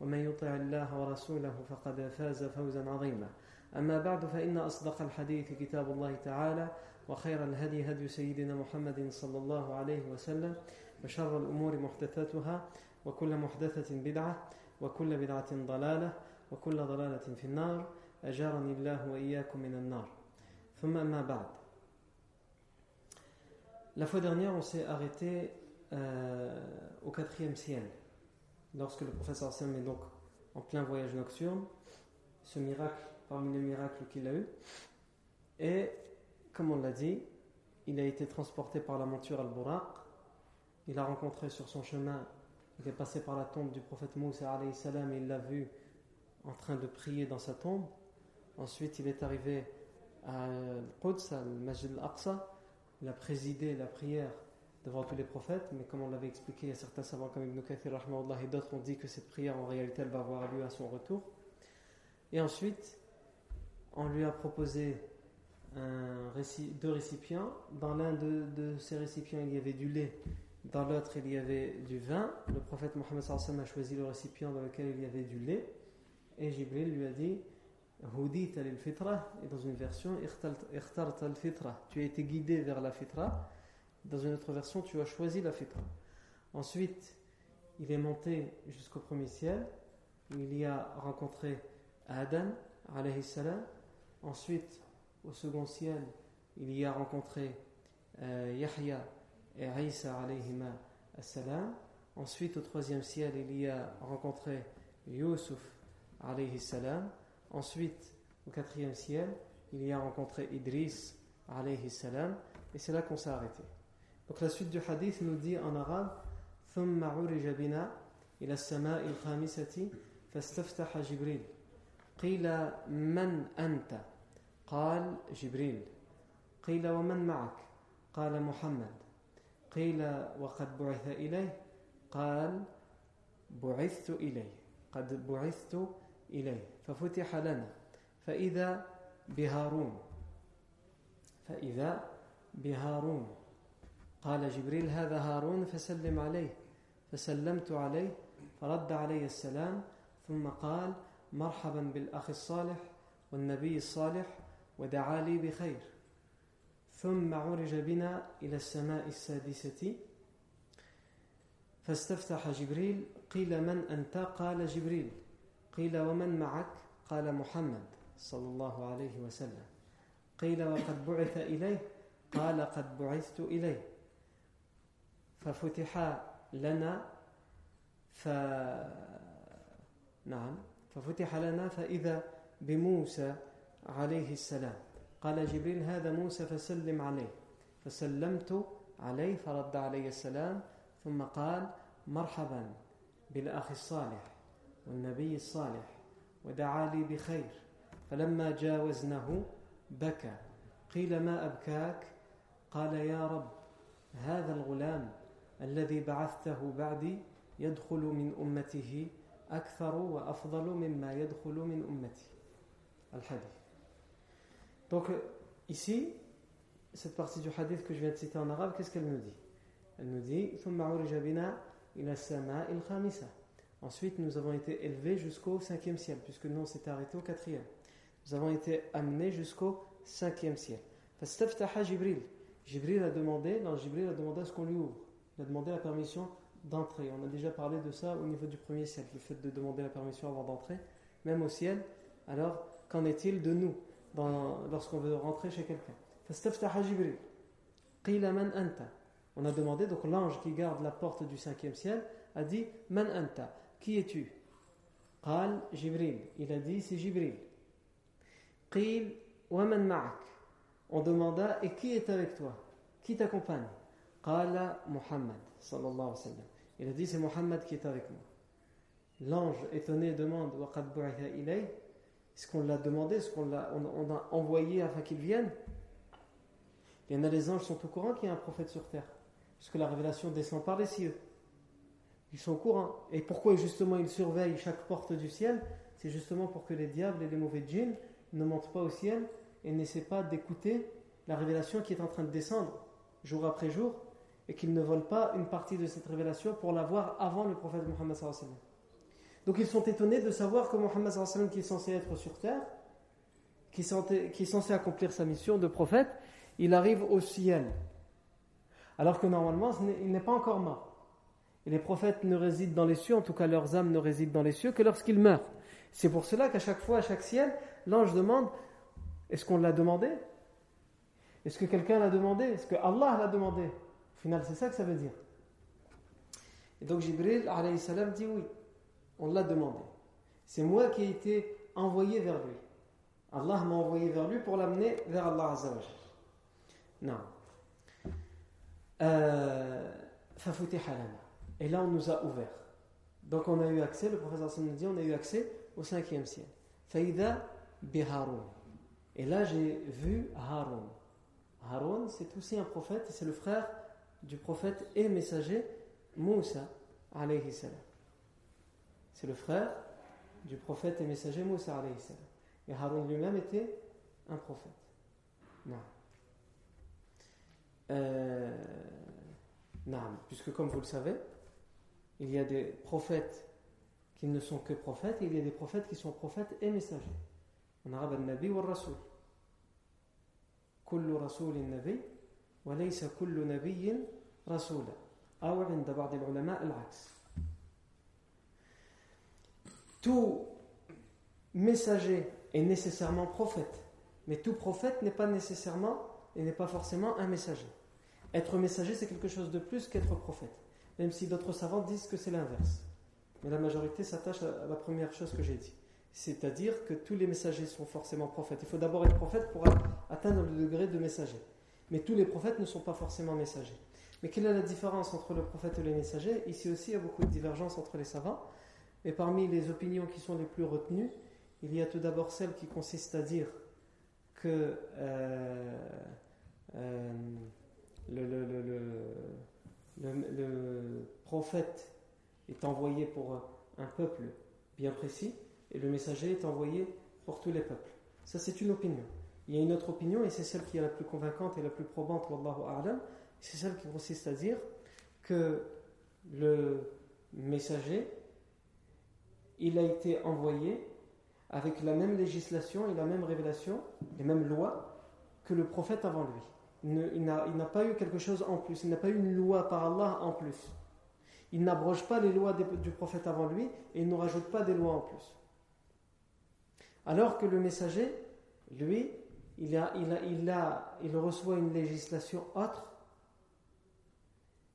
ومن يطع الله ورسوله فقد فاز فوزا عظيما. أما بعد فإن أصدق الحديث كتاب الله تعالى وخير الهدي هدي سيدنا محمد صلى الله عليه وسلم وشر الأمور محدثاتها وكل محدثة بدعة وكل بدعة ضلالة وكل ضلالة في النار. أجارني الله وإياكم من النار. ثم أما بعد. La fois dernière, on s'est arrêté euh, au quatrième ciel, lorsque le professeur Sam est donc en plein voyage nocturne, ce miracle parmi les miracles qu'il a eu, et comme on l'a dit, il a été transporté par la monture al-Buraq, il a rencontré sur son chemin, il est passé par la tombe du prophète Moussa salam et il l'a vu en train de prier dans sa tombe. Ensuite, il est arrivé à Quds, al Masjid al-Aqsa, il a présidé la prière devant tous les prophètes, mais comme on l'avait expliqué, il y a certains savants comme Ibn Kathir et d'autres ont dit que cette prière en réalité elle va avoir lieu à son retour. Et ensuite, on lui a proposé deux récipients. Dans l'un de, ces récipients, il y avait du lait, dans l'autre, il y avait du vin. Le prophète Mohammed a choisi le récipient dans lequel il y avait du lait. Et Jibril lui a dit Hudit al-fitra, et dans une version. Tu as été guidé vers la fitra. Dans une autre version, tu as choisi la fitra. Ensuite, il est monté jusqu'au premier ciel. Il y a rencontré Adam, alayhi salam. Ensuite, au second ciel, il y a rencontré euh, Yahya et Isa alayhima salam. Ensuite, au troisième ciel, il y a rencontré Yusuf alayhi salam. Ensuite, au quatrième ciel, il y a rencontré Idris alayhi salam. Et c'est là qu'on s'est arrêté. Donc la suite du hadith nous dit en arabe ثم عرج بنا إلى السماء الخامسة فاستفتح جبريل قيل من أنت قال جبريل قيل ومن معك قال محمد قيل وقد بعث إليه قال بعثت إليه قد بعثت إليه ففتح لنا فإذا بهارون فإذا بهارون قال جبريل هذا هارون فسلم عليه. فسلمت عليه فرد علي السلام ثم قال مرحبا بالأخ الصالح والنبي الصالح ودعا لي بخير. ثم عرج بنا إلى السماء السادسة. فاستفتح جبريل قيل من أنت قال جبريل قيل ومن معك قال محمد صلى الله عليه وسلم. قيل وقد بعث إليه قال قد بعثت إليه. ففتح لنا ف نعم ففتح لنا فإذا بموسى عليه السلام. قال جبريل هذا موسى فسلم عليه. فسلمت عليه فرد علي السلام. ثم قال مرحبا بالأخ الصالح والنبي الصالح ودعا لي بخير. فلما جاوزناه بكى. قيل ما أبكاك؟ قال يا رب هذا الغلام الذي بعثته بعدي يدخل من أمته أكثر وأفضل مما يدخل من أمتي الحديث Donc ici, cette partie du hadith que je viens de citer en arabe, qu'est-ce qu'elle nous dit Elle nous dit ثم عرج بنا إلى السماء الخامسة Ensuite, nous avons été élevés jusqu'au cinquième ciel, puisque nous on s'était arrêté au quatrième. Nous avons été amenés jusqu'au cinquième ciel. فاستفتح جبريل Jibril a demandé, non, Jibril a demandé à ce qu'on lui ouvre. Il a demandé la permission d'entrer. On a déjà parlé de ça au niveau du premier ciel, le fait de demander la permission avant d'entrer, même au ciel. Alors, qu'en est-il de nous lorsqu'on veut rentrer chez quelqu'un? On a demandé, donc l'ange qui garde la porte du cinquième ciel a dit Man anta Qui es-tu? Il a dit C'est Jibril. On demanda Et qui est avec toi? Qui t'accompagne? Qala Muhammad. Sallallahu alayhi. Il a dit C'est Muhammad qui est avec moi. L'ange étonné demande Est-ce qu'on l'a demandé? Est-ce qu'on l'a, a envoyé afin qu'il vienne? Il y en a les anges sont au courant qu'il y a un prophète sur terre. Puisque la révélation descend par les cieux. Ils sont au courant. Et pourquoi justement ils surveillent chaque porte du ciel? C'est justement pour que les diables et les mauvais djinns ne montent pas au ciel et n'essaient pas d'écouter la révélation qui est en train de descendre jour après jour et qu'ils ne volent pas une partie de cette révélation pour l'avoir avant le prophète Muhammad sallallahu donc ils sont étonnés de savoir que Mohammed qui est censé être sur terre, qui est censé accomplir sa mission de prophète, il arrive au ciel. Alors que normalement, il n'est pas encore mort. Et les prophètes ne résident dans les cieux, en tout cas leurs âmes ne résident dans les cieux que lorsqu'ils meurent. C'est pour cela qu'à chaque fois, à chaque ciel, l'ange demande est-ce qu'on l'a demandé? Est-ce que quelqu'un l'a demandé? Est-ce que Allah l'a demandé? Au final, c'est ça que ça veut dire. Et donc Jibril, salam, dit oui on l'a demandé. C'est moi qui ai été envoyé vers lui. Allah m'a envoyé vers lui pour l'amener vers Allah Azzawajal. Non. Euh, Et là, on nous a ouvert. Donc, on a eu accès, le professeur nous dit, on a eu accès au cinquième ciel. Faïda biharoun. Et là, j'ai vu Haroun. Haroun, c'est aussi un prophète, c'est le frère du prophète et messager Moussa alayhi salam. C'est le frère du prophète et messager Moussa alayhi salam. Et Haroun lui-même était un prophète. Non. Euh, non. Puisque comme vous le savez, il y a des prophètes qui ne sont que prophètes, et il y a des prophètes qui sont prophètes et messagers. En arabe, al-Nabi ou al-Rasoul. Kullu Rasoul nabi وليس كل نبي رسولا أو عند بعض العلماء العكس tout messager est nécessairement prophète, mais tout prophète n'est pas nécessairement et n'est pas forcément un messager. Être messager, c'est quelque chose de plus qu'être prophète, même si d'autres savants disent que c'est l'inverse. Mais la majorité s'attache à la première chose que j'ai dit, c'est-à-dire que tous les messagers sont forcément prophètes. Il faut d'abord être prophète pour atteindre le degré de messager. Mais tous les prophètes ne sont pas forcément messagers. Mais quelle est la différence entre le prophète et les messagers? Ici aussi, il y a beaucoup de divergences entre les savants. Et parmi les opinions qui sont les plus retenues, il y a tout d'abord celle qui consiste à dire que euh, euh, le, prophète est envoyé pour un peuple bien précis et le messager est envoyé pour tous les peuples. Ça, c'est une opinion. Il y a une autre opinion, et c'est celle qui est la plus convaincante et la plus probante, c'est celle qui consiste à dire que le messager il a été envoyé avec la même législation et la même révélation, les mêmes lois que le prophète avant lui. Il n'a pas eu quelque chose en plus, il n'a pas eu une loi par Allah en plus. Il n'abroge pas les lois du prophète avant lui et il ne rajoute pas des lois en plus. Alors que le messager, lui, il, a, il, a, il, a, il reçoit une législation autre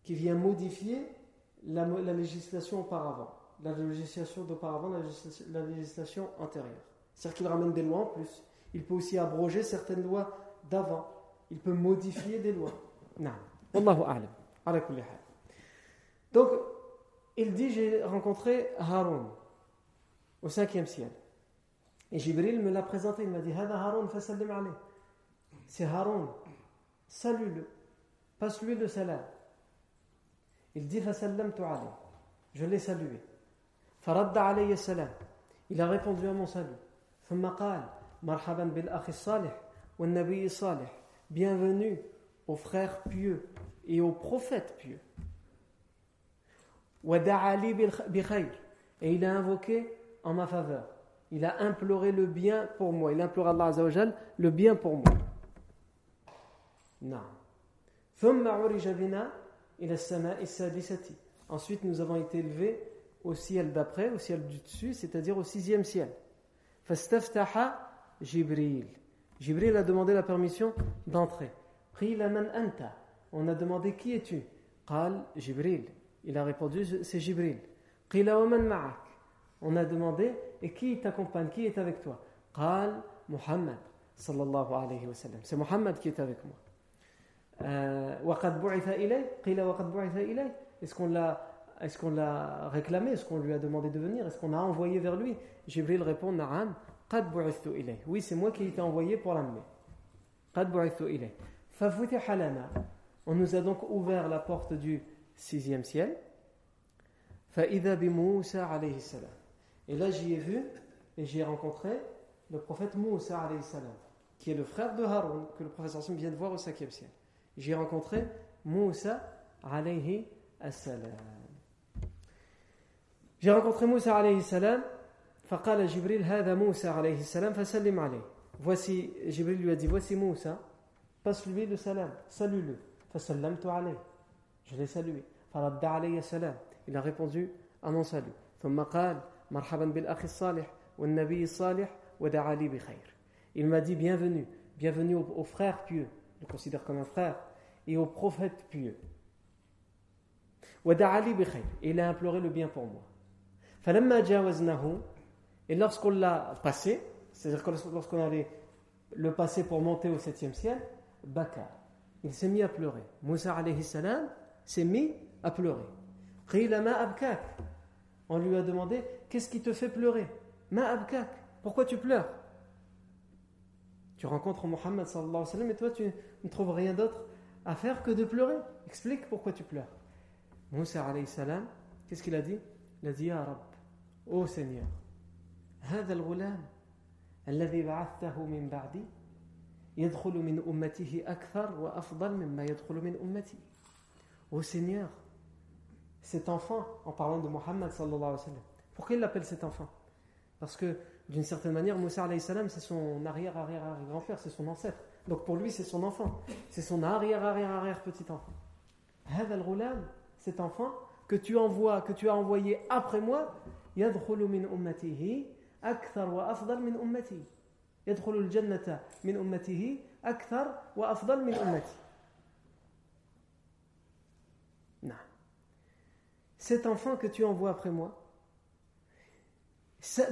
qui vient modifier la, la législation auparavant la législation d'auparavant, la, législation antérieure. C'est-à-dire qu'il ramène des lois en plus. Il peut aussi abroger certaines lois d'avant. Il peut modifier des lois. Non. A'lam. Donc, il dit J'ai rencontré Haroun au cinquième ciel. Et Jibril me l'a présenté. Il m'a dit Hada Haroun, fasallim alayh. C'est Haroun. Salue-le. Passe-lui le salam. Il dit Fasallamtu alayh. Je l'ai salué. فرد علي السلام Il a répondu à mon salut. ثم قال مرحبا بالأخ الصالح والنبي الصالح Bienvenue aux frères pieux et aux prophètes pieux. ودعا لي بخير Et il a invoqué en ma faveur. il a imploré le bien pour moi. Il implore Allah le bien pour moi. Ensuite, nous avons été élevés au ciel d'après, au ciel du dessus, c'est-à-dire au sixième ciel. Jibril. Jibril a demandé la permission d'entrer. anta. On a demandé qui es-tu? Qal Jibril. Il a répondu c'est Jibril. On a demandé et qui t'accompagne Qui est avec toi? Qal Muhammad sallallahu alayhi wa sallam. C'est Muhammad qui est avec moi. Euh, Est-ce qu'on l'a est-ce qu'on l'a réclamé? Est-ce qu'on lui a demandé de venir? Est-ce qu'on a envoyé vers lui? J'ai Jibril répond Na'am, qad ilay. Oui, c'est moi qui ai envoyé pour l'amener. Qad ilay. halana. On nous a donc ouvert la porte du sixième ciel. Fa'idha bi Moussa alayhi. Et là, j'y ai vu et j'ai rencontré le prophète Moussa alayhi salam, qui est le frère de Haroun, que le professeur Sim vient de voir au cinquième ciel. J'ai rencontré Moussa alayhi salam. J'ai rencontré Moussa alayhi salam. فقال جبريل هذا موسى عليه السلام فسلم عليه voici Jibril lui a dit voici Moussa passe-lui le salam salue-le فسلمت عليه je l'ai salué فرد علي السلام il a répondu à mon salut ثم قال il m'a dit bienvenue, bienvenue aux, aux frères pieux, je le considère comme un frère, et aux prophètes pieux. Et il a imploré le bien pour moi. Falamma jawaznahu, et lorsqu'on l'a passé, c'est-à-dire lorsqu'on allait le passer pour monter au septième ciel, Baka, il s'est mis à pleurer. Moussa alayhi salam s'est mis à pleurer. Qila ma abkak. On lui a demandé Qu'est-ce qui te fait pleurer Ma abkak, pourquoi tu pleures Tu rencontres Mohammed sallallahu alayhi wa sallam et toi tu ne trouves rien d'autre à faire que de pleurer. Explique pourquoi tu pleures. Moussa alayhi salam, qu'est-ce qu'il a dit Il a dit Ya Rab, Ô Seigneur, هذا الغلام الذي بعثته من بعدي يدخل من أمته أكثر وأفضل مما يدخل من أمتي. Ô Seigneur, cet enfant en parlant de Mohammed sallallahu alayhi wa sallam. Pourquoi il l'appelle cet enfant? Parce que d'une certaine manière, Moussa alayhi c'est son arrière-arrière-arrière-grand-père, c'est son ancêtre. Donc pour lui, c'est son enfant. C'est son arrière-arrière-arrière-petit-enfant. Hadal Roulam, cet enfant que tu envoies, que tu as envoyé après moi, yadkhulu min ummatihi akthar wa afdal min ummati. Yadkhulu al-jannata min ummatihi akthar wa afdal min ummati. cet enfant que tu envoies après moi,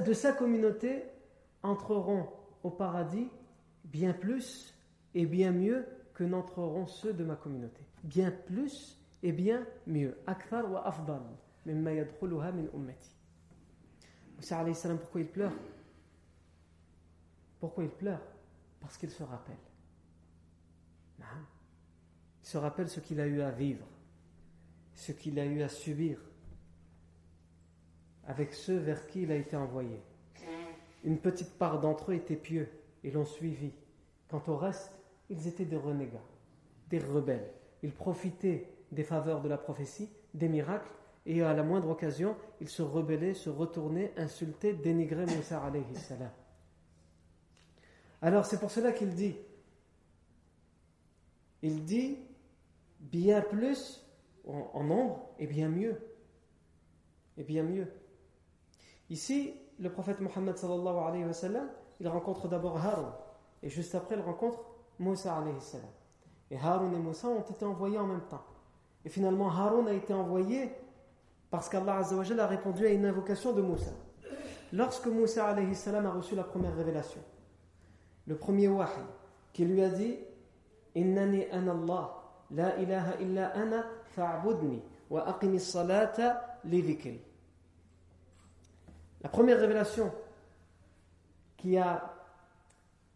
de sa communauté entreront au paradis bien plus et bien mieux que n'entreront ceux de ma communauté. Bien plus et bien mieux. Akthar wa afdal. min ummati. Moussa salam, pourquoi il pleure? Pourquoi il pleure? Parce qu'il se rappelle. Il se rappelle ce qu'il a eu à vivre ce qu'il a eu à subir avec ceux vers qui il a été envoyé. Une petite part d'entre eux étaient pieux et l'ont suivi. Quant au reste, ils étaient des renégats, des rebelles. Ils profitaient des faveurs de la prophétie, des miracles, et à la moindre occasion, il se rebellait, se retournait, insultait, dénigrait Moussa alayhi salam. Alors c'est pour cela qu'il dit, il dit bien plus en, nombre et bien mieux. Et bien mieux. Ici, le prophète Mohammed sallallahu alayhi wa sallam, il rencontre d'abord Harun et juste après il rencontre Moussa alayhi. Et Harun et Moussa ont été envoyés en même temps. Et finalement, Harun a été envoyé parce qu'Allah a répondu à une invocation de Moussa. Lorsque Moussa a reçu la première révélation, le premier wahi, qui lui a dit Innani Allah, la ilaha illa ana fa'budni wa salata li La première révélation qui a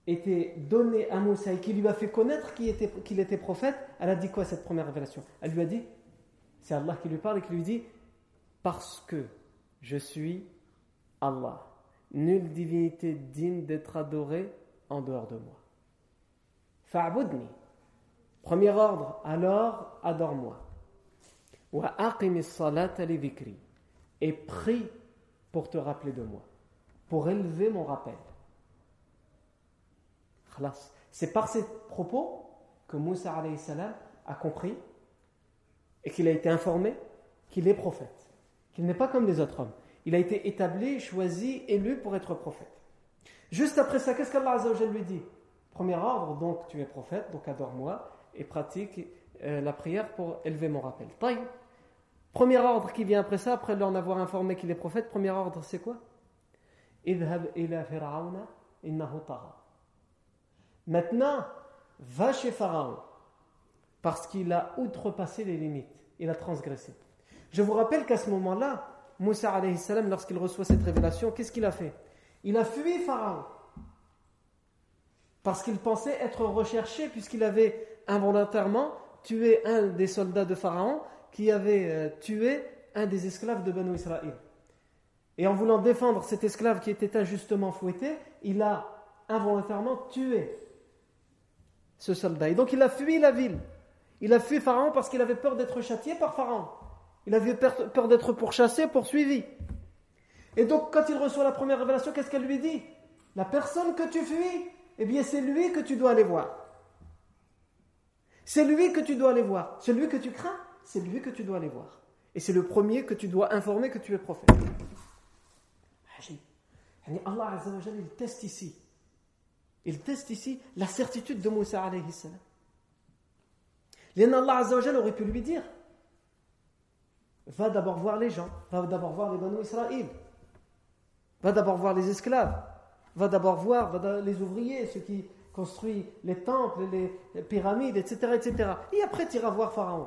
été donnée à Moussa et qui lui a fait connaître qu'il était, qu'il était prophète, elle a dit quoi cette première révélation? Elle lui a dit, c'est Allah qui lui parle et qui lui dit parce que je suis Allah. Nulle divinité digne d'être adorée en dehors de moi. Fa'budni. Premier ordre, alors adore-moi. Et prie pour te rappeler de moi, pour élever mon rappel. C'est par ces propos que Moussa a compris et qu'il a été informé qu'il est prophète. Il n'est pas comme les autres hommes. Il a été établi, choisi, élu pour être prophète. Juste après ça, qu'est-ce qu'Allah lui dit? Premier ordre, donc tu es prophète, donc adore-moi et pratique euh, la prière pour élever mon rappel. Premier ordre qui vient après ça, après l'en avoir informé qu'il est prophète, premier ordre c'est quoi? Maintenant, va chez Pharaon parce qu'il a outrepassé les limites, il a transgressé. Je vous rappelle qu'à ce moment-là, Moussa lorsqu'il reçoit cette révélation, qu'est-ce qu'il a fait? Il a fui Pharaon parce qu'il pensait être recherché puisqu'il avait involontairement tué un des soldats de Pharaon qui avait euh, tué un des esclaves de Banu Israël. Et en voulant défendre cet esclave qui était injustement fouetté, il a involontairement tué ce soldat. Et donc il a fui la ville. Il a fui Pharaon parce qu'il avait peur d'être châtié par Pharaon. Il avait peur d'être pourchassé, poursuivi. Et donc quand il reçoit la première révélation, qu'est-ce qu'elle lui dit? La personne que tu fuis, eh bien c'est lui que tu dois aller voir. C'est lui que tu dois aller voir. Celui que tu crains, c'est lui que tu dois aller voir. Et c'est le premier que tu dois informer que tu es prophète. Allah il teste ici. Il teste ici la certitude de Moussa alayhi salam. Allah aurait pu lui dire Va d'abord voir les gens, va d'abord voir les Banu Israël, va d'abord voir les esclaves, va d'abord voir les ouvriers, ceux qui construisent les temples, les pyramides, etc. etc. Et après tu iras voir Pharaon.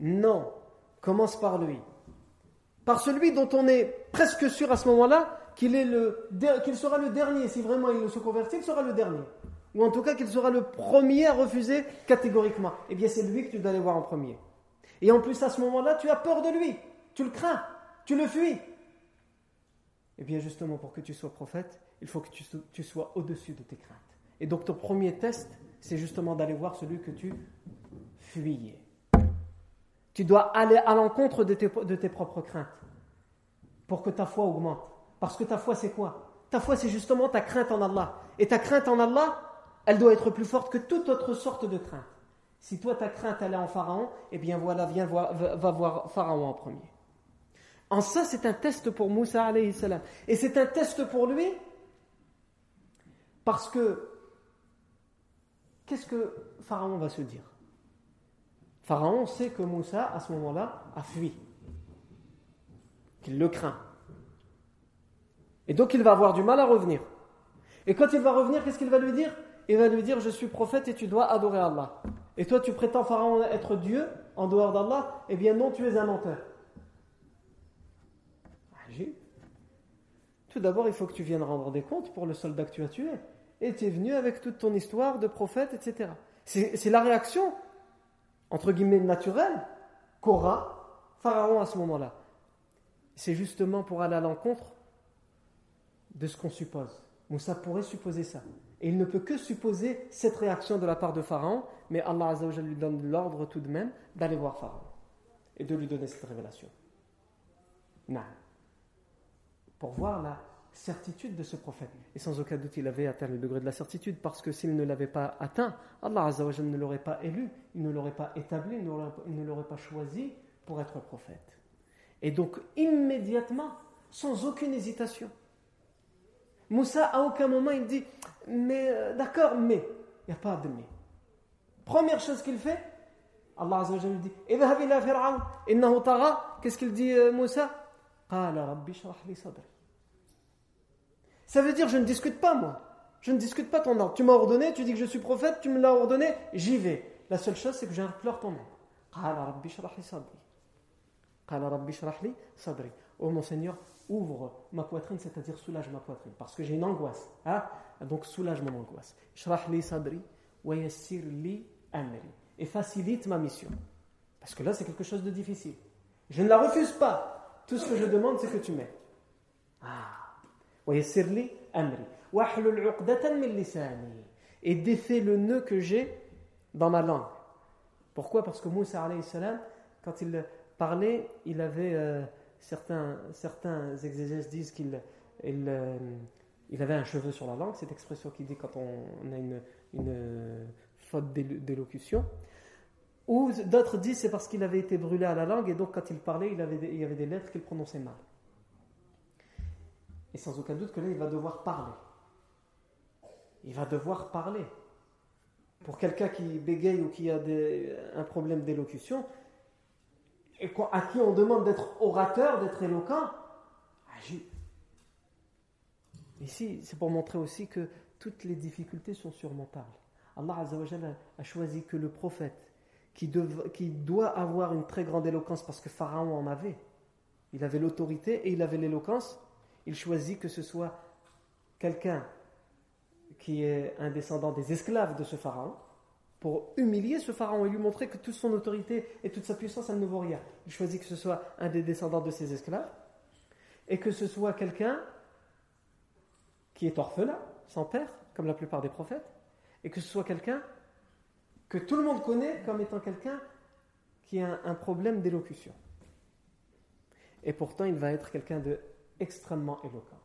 Non, commence par lui. Par celui dont on est presque sûr à ce moment-là qu'il sera le dernier. Si vraiment il se convertit, il sera le dernier. Ou en tout cas qu'il sera le premier à refuser catégoriquement. Eh bien c'est lui que tu dois aller voir en premier. Et en plus à ce moment-là, tu as peur de lui. Tu le crains. Tu le fuis. Eh bien justement pour que tu sois prophète, il faut que tu sois au-dessus de tes craintes. Et donc ton premier test, c'est justement d'aller voir celui que tu fuyais. Tu dois aller à l'encontre de tes, de tes propres craintes pour que ta foi augmente. Parce que ta foi, c'est quoi? Ta foi, c'est justement ta crainte en Allah. Et ta crainte en Allah, elle doit être plus forte que toute autre sorte de crainte. Si toi, ta crainte, elle est en Pharaon, eh bien voilà, viens voir, va voir Pharaon en premier. En ça, c'est un test pour Moussa alayhi salam. Et c'est un test pour lui parce que qu'est-ce que Pharaon va se dire? Pharaon sait que Moussa, à ce moment-là, a fui, qu'il le craint. Et donc il va avoir du mal à revenir. Et quand il va revenir, qu'est-ce qu'il va lui dire? Il va lui dire Je suis prophète et tu dois adorer Allah. Et toi, tu prétends, Pharaon, être Dieu en dehors d'Allah? Eh bien, non, tu es un menteur. Tout d'abord, il faut que tu viennes rendre des comptes pour le soldat que tu as tué. Et tu es venu avec toute ton histoire de prophète, etc. C'est la réaction, entre guillemets, naturelle qu'aura Pharaon à ce moment-là. C'est justement pour aller à l'encontre de ce qu'on suppose. Moussa pourrait supposer ça. Et il ne peut que supposer cette réaction de la part de Pharaon, mais Allah lui donne l'ordre tout de même d'aller voir Pharaon et de lui donner cette révélation. Non. Pour voir la certitude de ce prophète. Et sans aucun doute, il avait atteint le degré de la certitude, parce que s'il ne l'avait pas atteint, Allah ne l'aurait pas élu, il ne l'aurait pas établi, il ne l'aurait pas choisi pour être prophète. Et donc, immédiatement, sans aucune hésitation, Moussa, à aucun moment, il dit Mais euh, d'accord, mais. Il n'y a pas de mais. Première chose qu'il fait, Allah Azza lui dit Qu'est-ce qu'il dit euh, Moussa? Ça veut dire Je ne discute pas, moi. Je ne discute pas ton ordre. Tu m'as ordonné, tu dis que je suis prophète, tu me l'as ordonné, j'y vais. La seule chose, c'est que j'implore ton nom. Oh mon Seigneur, ouvre ma poitrine, c'est-à-dire soulage ma poitrine, parce que j'ai une angoisse. Hein? Donc soulage mon angoisse. sadri Et facilite ma mission. Parce que là, c'est quelque chose de difficile. Je ne la refuse pas. Tout ce que je demande, c'est que tu m'aides. Ah. Et défais le nœud que j'ai dans ma langue. Pourquoi? Parce que Moussa, quand il parlait, il avait. Euh, certains, certains exégèses disent qu'il il, euh, il, avait un cheveu sur la langue, cette expression qui dit quand on, a une, une faute d'élocution. Ou d'autres disent c'est parce qu'il avait été brûlé à la langue et donc quand il parlait, il, avait il y avait des lettres qu'il prononçait mal. Et sans aucun doute que là, il va devoir parler. il va devoir parler. Pour quelqu'un qui bégaye ou qui a un problème d'élocution, et à qui on demande d'être orateur, d'être éloquent, agit. Ici, c'est pour montrer aussi que toutes les difficultés sont surmontables. Allah a choisi que le prophète, qui doit avoir une très grande éloquence parce que Pharaon en avait, il avait l'autorité et il avait l'éloquence, il choisit que ce soit quelqu'un qui est un descendant des esclaves de ce pharaon, pour humilier ce pharaon et lui montrer que toute son autorité et toute sa puissance, elle ne vaut rien. Il choisit que ce soit un des descendants de ses esclaves et que ce soit quelqu'un qui est orphelin, sans père, comme la plupart des prophètes, et que ce soit quelqu'un que tout le monde connaît comme étant quelqu'un qui a un problème d'élocution. Et pourtant, il va être quelqu'un de extrêmement éloquent.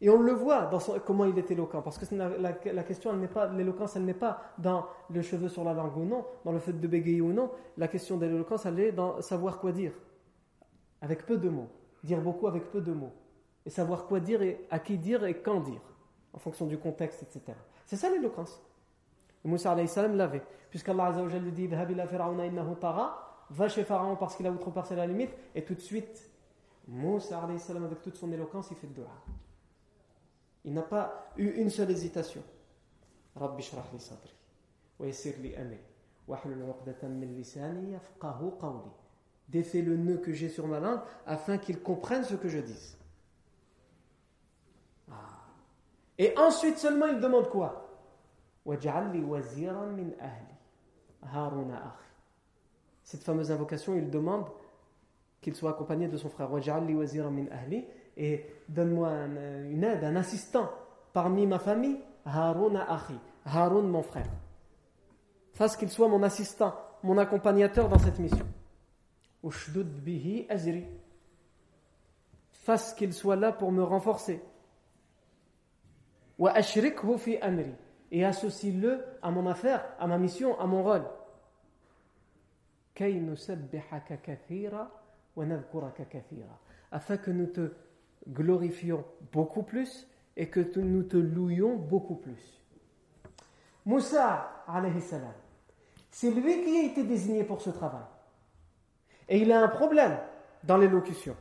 Et on le voit dans comment il est éloquent, parce que la, question, elle l'éloquence, elle n'est pas dans le cheveu sur la langue ou non, dans le fait de bégayer ou non. La question de l'éloquence, elle est dans savoir quoi dire, avec peu de mots, dire beaucoup avec peu de mots, et savoir quoi dire et à qui dire et quand dire, en fonction du contexte, etc. C'est ça l'éloquence. Moussa alayhi salam l'avait, puisqu'Allah lui dit va chez Pharaon parce qu'il a outrepassé la limite, et tout de suite, Moussa avec toute son éloquence, il fait le dua. Il n'a pas eu une seule hésitation. Rabbi shrah li sadri, wa yassir li amri, wa uqdatan min lisani yafqahu qawli. Défais le nœud que j'ai sur ma langue afin qu'ils comprennent ce que je dise. Ah. Et ensuite seulement il demande quoi? Cette fameuse invocation, il demande qu'il soit accompagné de son frère. وَجْعَلْ لِي وَزِيرًا مِنْ أَهْلِي et donne-moi une aide, un assistant parmi ma famille, Harun Achi, Harun mon frère. Fasse qu'il soit mon assistant, mon accompagnateur dans cette mission. bihi azri. Fasse qu'il soit là pour me renforcer. Wa fi amri. Et associe-le à mon affaire, à ma mission, à mon rôle. Afin que nous te glorifions beaucoup plus et que nous te louions beaucoup plus. Moussa, c'est lui qui a été désigné pour ce travail. Et il a un problème dans l'élocution.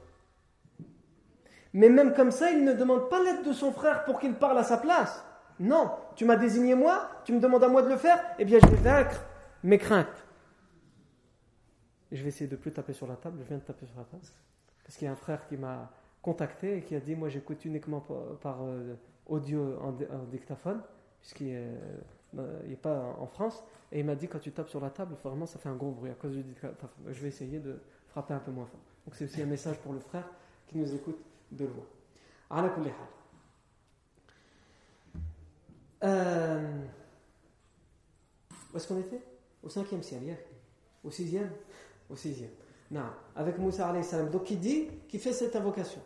Mais même comme ça, il ne demande pas l'aide de son frère pour qu'il parle à sa place. Non, tu m'as désigné moi, tu me demandes à moi de le faire, eh bien je vais vaincre mes craintes. Je vais essayer de plus taper sur la table, je viens de taper sur la table. Parce qu'il y a un frère qui m'a contacté et qui a dit Moi j'écoute uniquement par, euh, audio en, dictaphone, puisqu'il n'est euh, pas en France. Et il m'a dit Quand tu tapes sur la table, vraiment ça fait un gros bruit à cause du dictaphone. Je vais essayer de frapper un peu moins fort. Donc c'est aussi un message pour le frère qui nous écoute de loin. Euh, où est-ce qu'on était? Au cinquième ciel, hier. Au sixième? Au sixième. Non, avec Moussa alayhi salam. Donc qui dit, qui fait cette invocation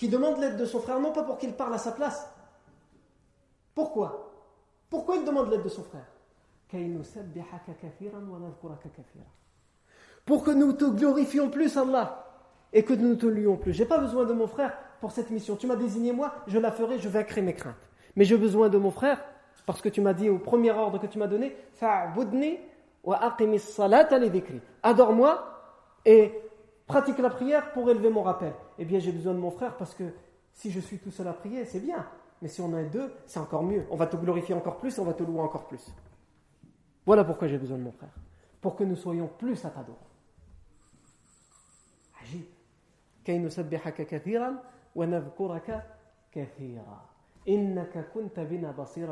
qui demande l'aide de son frère, non pas pour qu'il parle à sa place. Pourquoi? Pourquoi il demande l'aide de son frère? Pour que nous te glorifions plus, Allah, et que nous te lions plus. J'ai pas besoin de mon frère pour cette mission. Tu m'as désigné moi, je la ferai, je vaincrai mes craintes. Mais j'ai besoin de mon frère parce que tu m'as dit au premier ordre que tu m'as donné, Adore-moi et pratique la prière pour élever mon rappel. Eh bien, j'ai besoin de mon frère parce que si je suis tout seul à prier, c'est bien. Mais si on est deux, c'est encore mieux. On va te glorifier encore plus, on va te louer encore plus. Voilà pourquoi j'ai besoin de mon frère. Pour que nous soyons plus à t'adorer. Agis.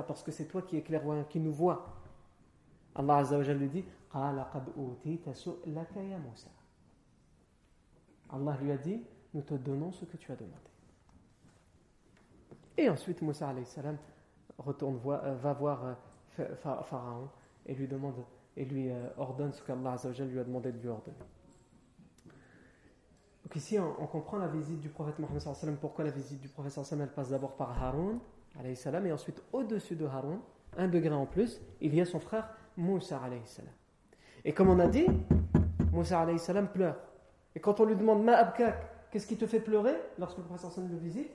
parce que c'est toi qui es clairvoyant qui nous voit Allah lui dit Allah lui a dit Nous te donnons ce que tu as demandé. Et ensuite, Moussa salam retourne euh, va voir euh, Pharaon et lui demande et lui euh, ordonne ce qu'Allah lui a demandé de lui ordonner. Donc ici, on, comprend la visite du prophète Mohammed sallam. Pourquoi la visite du prophète sallam elle passe d'abord par Haroun salam et ensuite au-dessus de Haroun, un degré en plus, il y a son frère Moussa salam. Et comme on a dit, Moussa salam pleure. Et quand on lui demande Ma abkak, qu'est-ce qui te fait pleurer lorsque le prophète le visite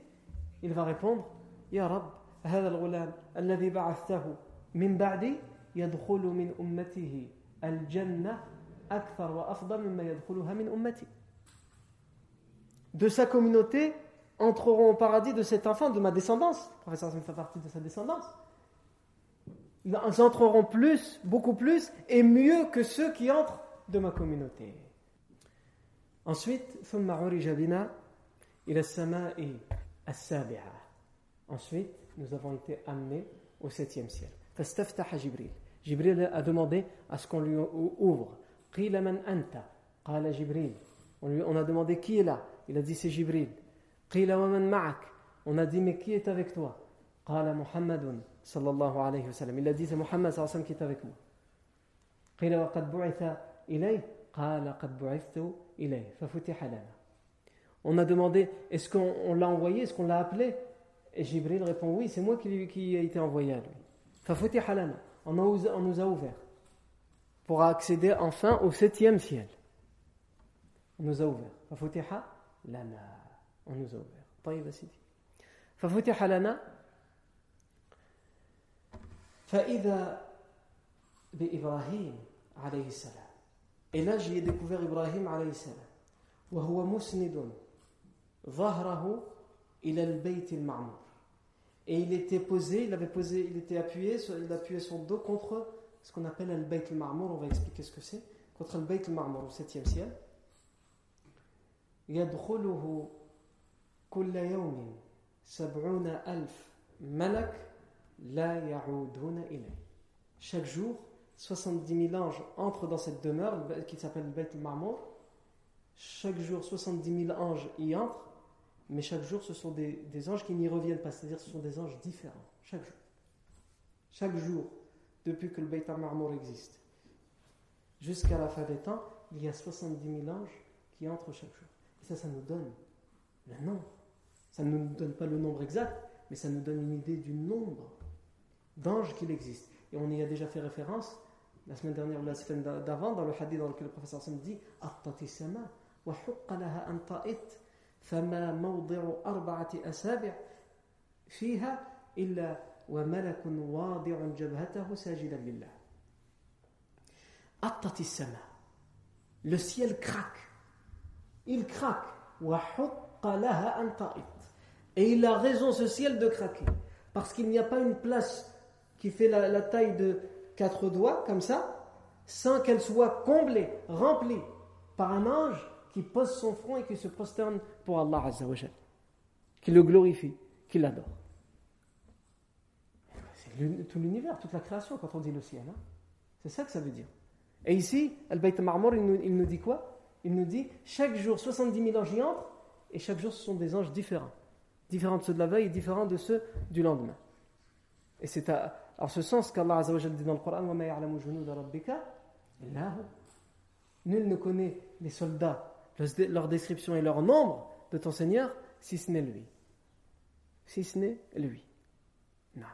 Il va répondre Ya Rab, هذا الغلام الذي بعثته من بعدي يدخل من أمته الجنة أكثر وأفضل مما يدخلها من أمتي De sa communauté entreront au paradis de cet enfant, de ma descendance. Le professeur fait partie de sa descendance. ils entreront plus, beaucoup plus, et mieux que ceux qui entrent de ma communauté. Ensuite, Ensuite, nous avons été amenés au septième ciel. Jibril. Jibril a demandé à ce qu'on lui ouvre. On, lui, on a demandé qui est là. Il a dit c'est Jibril. On a dit mais qui est avec toi? قال محمد صلى الله عليه وسلم. Il a dit c'est Muhammad صلى الله عليه وسلم qui est avec moi. قيل وقد بعث إليه؟ قال قد بعثت إليه ففتح لنا. On a demandé est-ce qu'on l'a envoyé, est-ce qu'on l'a appelé Et Jibril répond oui, c'est moi qui, qui ai été envoyé à lui. ففتح لنا. On, a, on nous a ouvert pour accéder enfin au septième ciel. On nous a ouvert. ففتح لنا. On nous a ouvert. طيب يا سيدي. ففتح لنا فإذا بإبراهيم عليه السلام. Et là, j'ai découvert Ibrahim عليه السلام. وهو مسند ظهره إلى البيت المعمور. Et il était posé, il avait posé, il était appuyé, il appuyait son dos contre ce qu'on appelle le Bayt al-Marmour, on va expliquer ce que c'est, contre le Bayt al-Marmour au 7e ciel. يدخله كل يوم سبعون ألف ملك la Chaque jour, 70 000 anges entrent dans cette demeure qui s'appelle Beit al-Marmour. Chaque jour, 70 000 anges y entrent, mais chaque jour, ce sont des, anges qui n'y reviennent pas, c'est-à-dire ce sont des anges différents, chaque jour. Chaque jour, depuis que le Beit al-Marmour existe, jusqu'à la fin des temps, il y a 70 000 anges qui entrent chaque jour. Et ça, ça nous donne le nombre. Ça ne nous donne pas le nombre exact, mais ça nous donne une idée du nombre d'anges qu'il existe. Et on y a déjà fait référence la semaine dernière ou la semaine d'avant dans le hadith dans lequel le professeur Sam dit le ciel craque. Il craque. Et il a raison ce ciel de craquer. Parce qu'il n'y a pas une place qui fait la, taille de quatre doigts comme ça sans qu'elle soit comblée, remplie par un ange qui pose son front et qui se prosterne pour Allah Azzawajal, qui le glorifie, qui l'adore. C'est tout l'univers, toute la création quand on dit le ciel. Hein. C'est ça que ça veut dire. Et ici, Al-Bayt Marmour, il nous, il nous dit quoi? Il nous dit chaque jour, 70 000 anges y entrent, et chaque jour, ce sont des anges différents. Différents de ceux de la veille et différents de ceux du lendemain. Et c'est en ce sens qu'Allah Azzawajal dit dans le Coran Nul ne connaît les soldats leur description et leur nombre de ton Seigneur, si ce n'est lui. Si ce n'est lui. Non.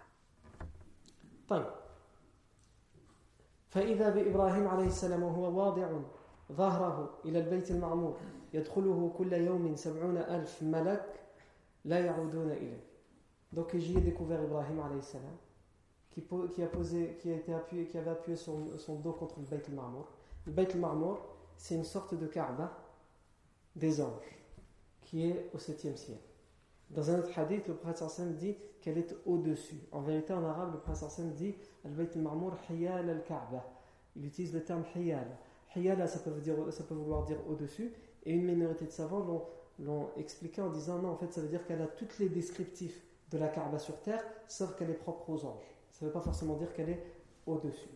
طيب فإذا بإبراهيم عليه السلام وهو واضع ظهره إلى البيت المعمور يدخله كل يوم سبعون ألف ملك لا يعودون إليه Donc j'y ai découvert Ibrahim alayhi salam qui, a posé, qui a été appuyé, qui avait appuyé son, dos contre le Bayt al-Marmour. Le Bayt al-Marmour, c'est une sorte de Kaaba des anges, qui est au septième ciel. Dans un autre hadith, le prophète sallam dit qu'elle est au-dessus. En vérité, en arabe, le prophète sallam dit Al-Bayt al-Marmour hiyal al-Ka'ba. Il utilise le terme hiyal. Hiyal, ça peut, vouloir dire au-dessus. Et une minorité de savants l'ont expliqué en disant non, en fait, ça veut dire qu'elle a toutes les descriptifs de la Kaaba sur terre, sauf qu'elle est propre aux anges. Ça ne veut pas forcément dire qu'elle est au-dessus.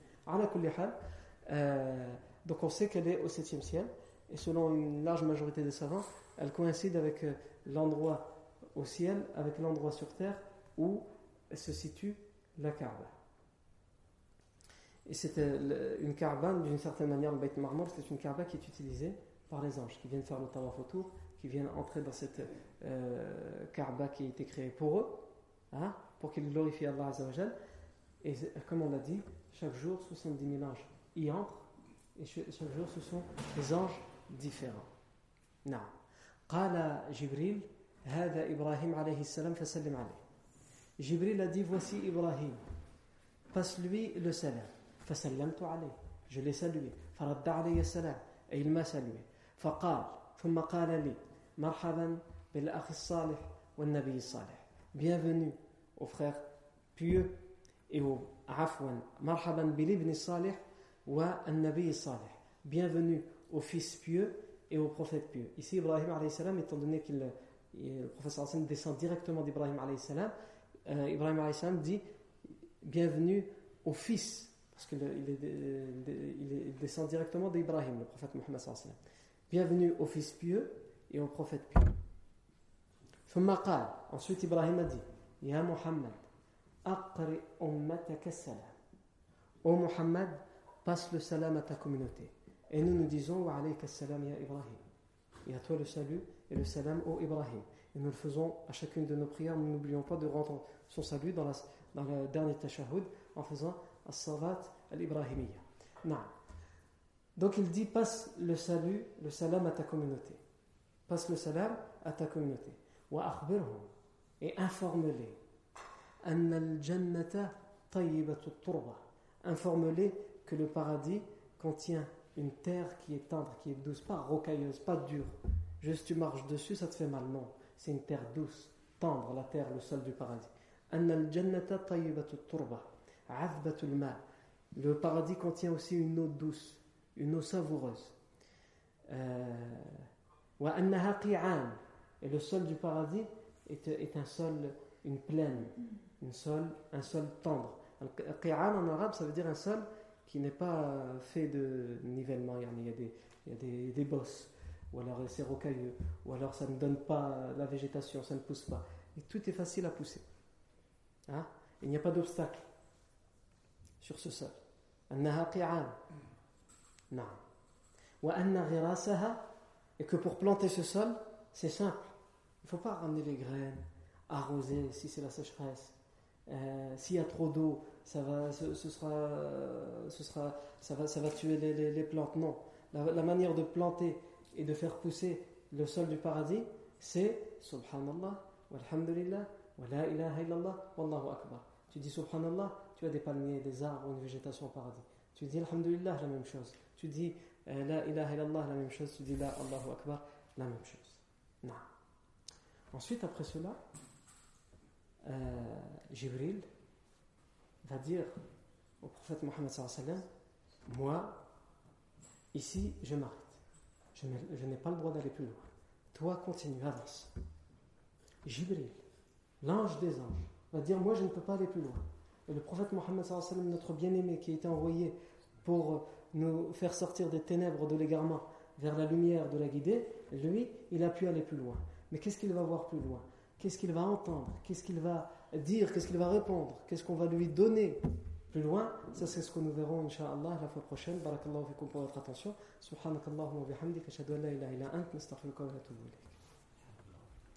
Euh, donc on sait qu'elle est au septième ciel et selon une large majorité des savants, elle coïncide avec euh, l'endroit au ciel, avec l'endroit sur terre où se situe la Kaaba. Et c'était une Kaaba, d'une certaine manière, le Beit Marmor, c'est une Kaaba qui est utilisée par les anges, qui viennent faire le tawaf autour, qui viennent entrer dans cette euh, qui a été créée pour eux, hein, pour qu'ils glorifient Allah Azzawajal. Et comme on l'a dit, chaque jour, 70 000 anges y entrent, et chaque jour, ce sont les anges différents. نعم قال جبريل هذا إبراهيم عليه السلام فسلم عليه Jibril a dit Voici Ibrahim, passe-lui le salam. فسلمت عليه je l'ai salué فرد علي السلام et il m'a salué فقال ثم قال لي مرحبا بالأخ الصالح والنبي الصالح bienvenue au frère pieux et au Afwan, Marhaban bilibni Salih wa al-Nabi Salih. Bienvenue au fils pieux et au prophète pieux. Ici, Ibrahim salam, étant donné que le professeur Hassan descend directement d'Ibrahim salam, euh, Ibrahim salam dit Bienvenue au fils, parce qu'il euh, il descend directement d'Ibrahim, le prophète Muhammad Mohammed. Bienvenue au fils pieux et au prophète pieux. Ensuite, Ibrahim a dit Ya Muhammad. Ô Muhammad, passe le salam à ta communauté. Et nous nous disons Wa alayka salam ya Ibrahim. Et à toi le salut et le salam au Ibrahim. Et nous le faisons à chacune de nos prières. Nous n'oublions pas de rendre son salut dans, la, dans le dernier tashahhud en faisant as-salat al-ibrahimiyya. Donc il dit passe le salut, le salam à ta communauté. Passe le salam à ta communauté. Wa akhbirhum et informe-les. Informe-les que le paradis contient une terre qui est tendre, qui est douce, pas rocailleuse, pas dure. Juste tu marches dessus, ça te fait mal. Non, c'est une terre douce, tendre, la terre, le sol du paradis. Le paradis contient aussi une eau douce, une eau savoureuse. Euh, et le sol du paradis est, un sol, une plaine, une sol, un sol tendre. Qi'an en arabe, ça veut dire un sol qui n'est pas fait de nivellement. Il y a des, bosses, ou alors c'est rocailleux, ou alors ça ne donne pas la végétation, ça ne pousse pas. Et tout est facile à pousser. Hein? Il n'y a pas d'obstacle sur ce sol. Et que pour planter ce sol, c'est simple. Il ne faut pas ramener les graines, arroser si c'est la sécheresse. Euh, s'il y a trop d'eau, ça va, ce, sera, ce sera, ça va, ça va tuer les, plantes. Non. La, manière de planter et de faire pousser le sol du paradis, c'est Subhanallah, walhamdulillah, wa la ilaha illallah, wallahu akbar. Tu dis Subhanallah, tu as des palmiers, des arbres, une végétation au paradis. Tu dis Alhamdulillah, la même chose. Tu dis euh, La ilaha illallah, la même chose. Tu dis La Allahu Akbar, la même chose. Non. Ensuite, après cela, euh, Jibril va dire au prophète Mohammed Moi, ici, je m'arrête. Je n'ai pas le droit d'aller plus loin. Toi, continue, avance. Jibril, l'ange des anges, va dire Moi, je ne peux pas aller plus loin. Et le prophète Mohammed, notre bien-aimé, qui a été envoyé pour nous faire sortir des ténèbres de l'égarement vers la lumière de la guidée, lui, il a pu aller plus loin. Mais qu'est-ce qu'il va voir plus loin? Qu'est-ce qu'il va entendre? Qu'est-ce qu'il va dire? Qu'est-ce qu'il va répondre? Qu'est-ce qu'on va lui donner? Plus loin Ça, c'est ce que nous verrons, Inch'Allah, la fois prochaine. Barakallahu fikum pour votre attention. Subhanakallahu wa bihamdika, ashhadu an la ilaha illa ant, wa